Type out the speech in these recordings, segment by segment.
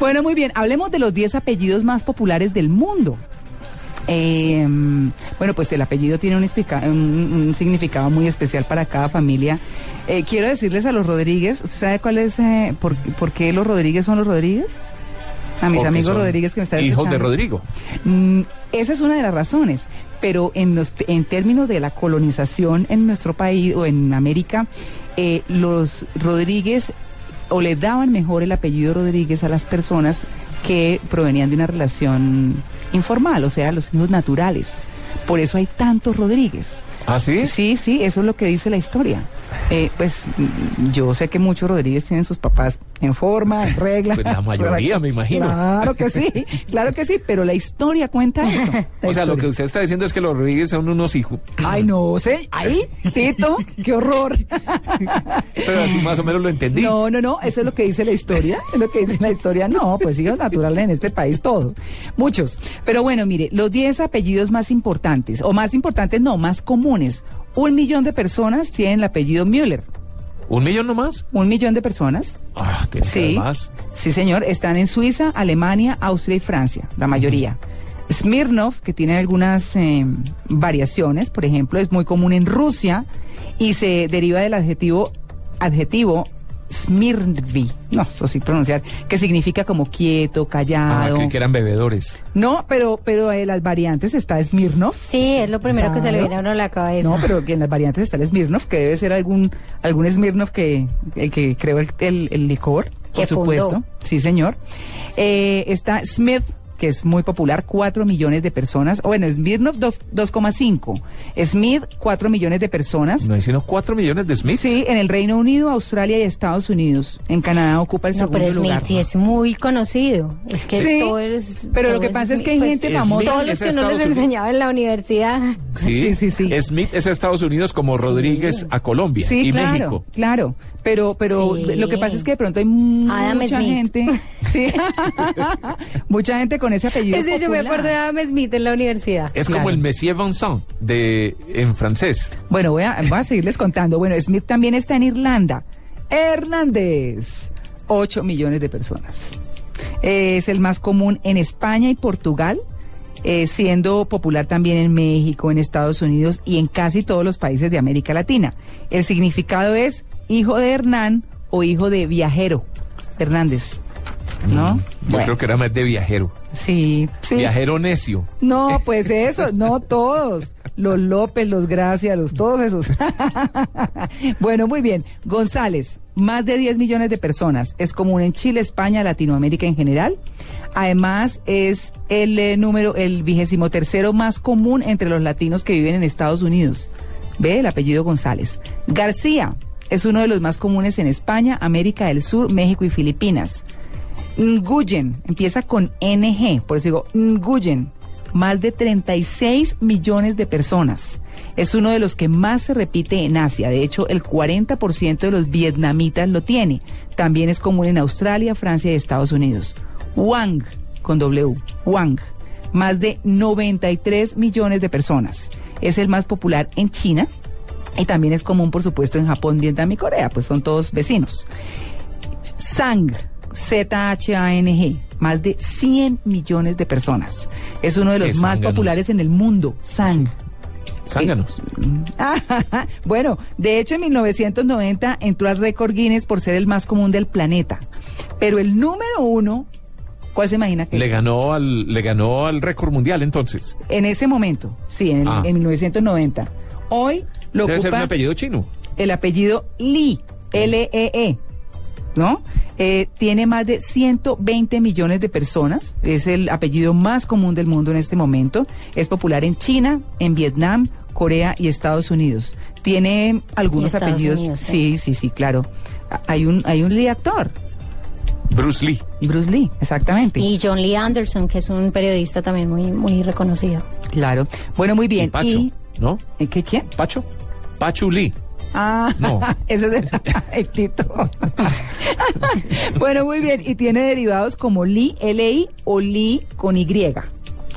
Bueno, muy bien. Hablemos de los 10 apellidos más populares del mundo. Eh, bueno, pues el apellido tiene un, explica- un- un significado muy especial para cada familia. Eh, quiero decirles a los Rodríguez, ¿usted sabe cuál es, eh, por, por qué los Rodríguez son los Rodríguez? A mis Porque amigos Rodríguez que me están Hijos de. Rodrigo. Mm, esa es una de las razones, pero en, los, en términos de la colonización en nuestro país o en América, eh, los Rodríguez o le daban mejor el apellido Rodríguez a las personas que provenían de una relación informal, o sea, los hijos naturales. Por eso hay tantos Rodríguez. ¿Ah, sí? Sí, sí, eso es lo que dice la historia. Eh, pues yo sé que muchos Rodríguez tienen sus papás en forma, en regla. Pues la mayoría, me imagino. Claro que sí, claro que sí, pero la historia cuenta eso. O sea, lo que usted está diciendo es que los Rodríguez son unos hijos. Ay, no sé, ahí, Tito, qué horror. Pero así más o menos lo entendí. No, no, no, eso es lo que dice la historia, es lo que dice la historia. No, pues hijos naturales en este país todos, muchos. Pero bueno, mire, los 10 apellidos más importantes, o más importantes no, más comunes. Un millón de personas tienen el apellido Müller. ¿Un millón nomás? Un millón de personas. Ah, tiene Sí, más. sí señor, están en Suiza, Alemania, Austria y Francia, la mayoría. Smirnov, que tiene algunas eh, variaciones, por ejemplo, es muy común en Rusia y se deriva del adjetivo adjetivo Smirnvi, no, eso sí pronunciar, que significa como quieto, Ah, callado. creí que eran bebedores. No, pero pero en las variantes está Smirnov. Sí, es lo primero que se le Claro. viene a uno a la cabeza. No, pero que en las variantes está el Smirnov, que debe ser algún algún Smirnov que el que creó el, el- el licor, por fundó. supuesto. Sí, señor. Eh, está Smith, que es muy popular, 4 millones de personas. O Bueno, Smirnov dos- 2,5. Smith, 4 millones de personas. ¿No hay sino 4 millones de Smiths? Sí, en el Reino Unido, Australia y Estados Unidos. En Canadá ocupa el No, segundo pero Smith lugar. sí es muy conocido. Es que Sí, todo es. pero lo que pasa es que hay pues, gente Smith famosa. Todos los que uno les enseñaba en la universidad. Sí, Sí, sí, sí. Smith es a Estados Unidos como Rodríguez a Colombia Sí, y claro, México. claro. Pero, pero Sí. lo que pasa es que de pronto hay mucha Smith. gente, sí, mucha gente con ese apellido. Ese yo me popular. acuerdo de Adam Smith en la universidad. Es Claro. como el Monsieur Vincent de en francés. Bueno, voy a, voy a seguirles contando. Bueno, Smith también está en Irlanda. Hernández, 8 millones de personas. Es el más común en España y Portugal, eh, siendo popular también en México, en Estados Unidos y en casi todos los países de América Latina. El significado es hijo de Hernán o hijo de viajero. Hernández, ¿no? Mm, Yo Bueno, creo que era más de viajero. Sí, sí. Viajero necio. No, pues eso, no todos. Los López, los Gracia, los todos esos. bueno, muy bien. González, más de 10 millones de personas. Es común en Chile, España, Latinoamérica en general. Además, es el eh, número, el vigésimo tercero más común entre los latinos que viven en Estados Unidos. Ve el apellido González. García es uno de los más comunes en España, América del Sur, México y Filipinas. Nguyen, empieza con NG, por eso digo Nguyen, más de 36 millones de personas. Es uno de los que más se repite en Asia. De hecho, el 40% de los vietnamitas lo tiene. También es común en Australia, Francia y Estados Unidos. Wang, con W, Wang, más de 93 millones de personas. Es el más popular en China y también es común, por supuesto, en Japón, Vietnam y Corea, pues son todos vecinos. Sang, Z-H-A-N-G, más de 100 millones de personas. Es uno de los más populares en el mundo. Sang. Zánganos. Ah, bueno, de hecho en 1990 entró al récord Guinness por ser el más común del planeta. Pero el número uno, ¿cuál se imagina que Le ganó al le ganó al récord mundial entonces. en ese momento? Sí, en, el- Ah. en 1990. Hoy lo Debe ser un ocupa apellido chino. el apellido Lee, L-E-E, ¿no? Eh, tiene más de 120 millones de personas, es el apellido más común del mundo en este momento, es popular en China, en Vietnam, Corea y Estados Unidos. Tiene algunos apellidos, Unidos, sí, sí. sí, sí, claro. Hay un, hay un Lee actor, Bruce Lee. Bruce Lee, exactamente. Y John Lee Anderson, que es un periodista también muy, muy reconocido. Claro. Bueno, muy bien. Y Pacho, Y- ¿no? ¿eh, ¿Qué quién? Pacho. Pachu Lee. Ah, No. ese es el, el Tito. bueno, muy bien. Y tiene derivados como Li, L-I o Li con Y,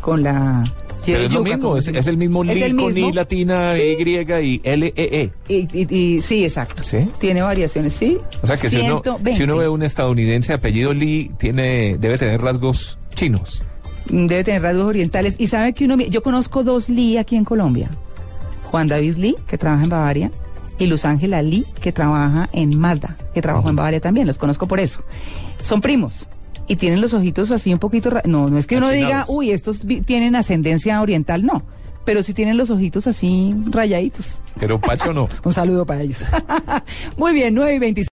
con la Pero es lo mismo, es, el mismo Lee el con mismo. I latina, Sí. Y y L E. Y, y- y- sí, exacto. ¿Sí? Tiene variaciones, sí. O sea que si uno, 120. si uno ve un estadounidense apellido Lee, tiene, debe tener rasgos chinos. Debe tener rasgos orientales. Y sabe que uno, yo conozco dos Lee aquí en Colombia. Juan David Lee, que trabaja en Bavaria, y Luz Ángela Lee, que trabaja en Mazda, que trabajó en Bavaria también. Los conozco por eso. Son primos. Y tienen los ojitos así un poquito... No, no es que uno diga, uy, estos tienen ascendencia oriental, no. Pero sí tienen los ojitos así rayaditos. Pero Pacho no. Un saludo para ellos. Muy bien, 9 y 26.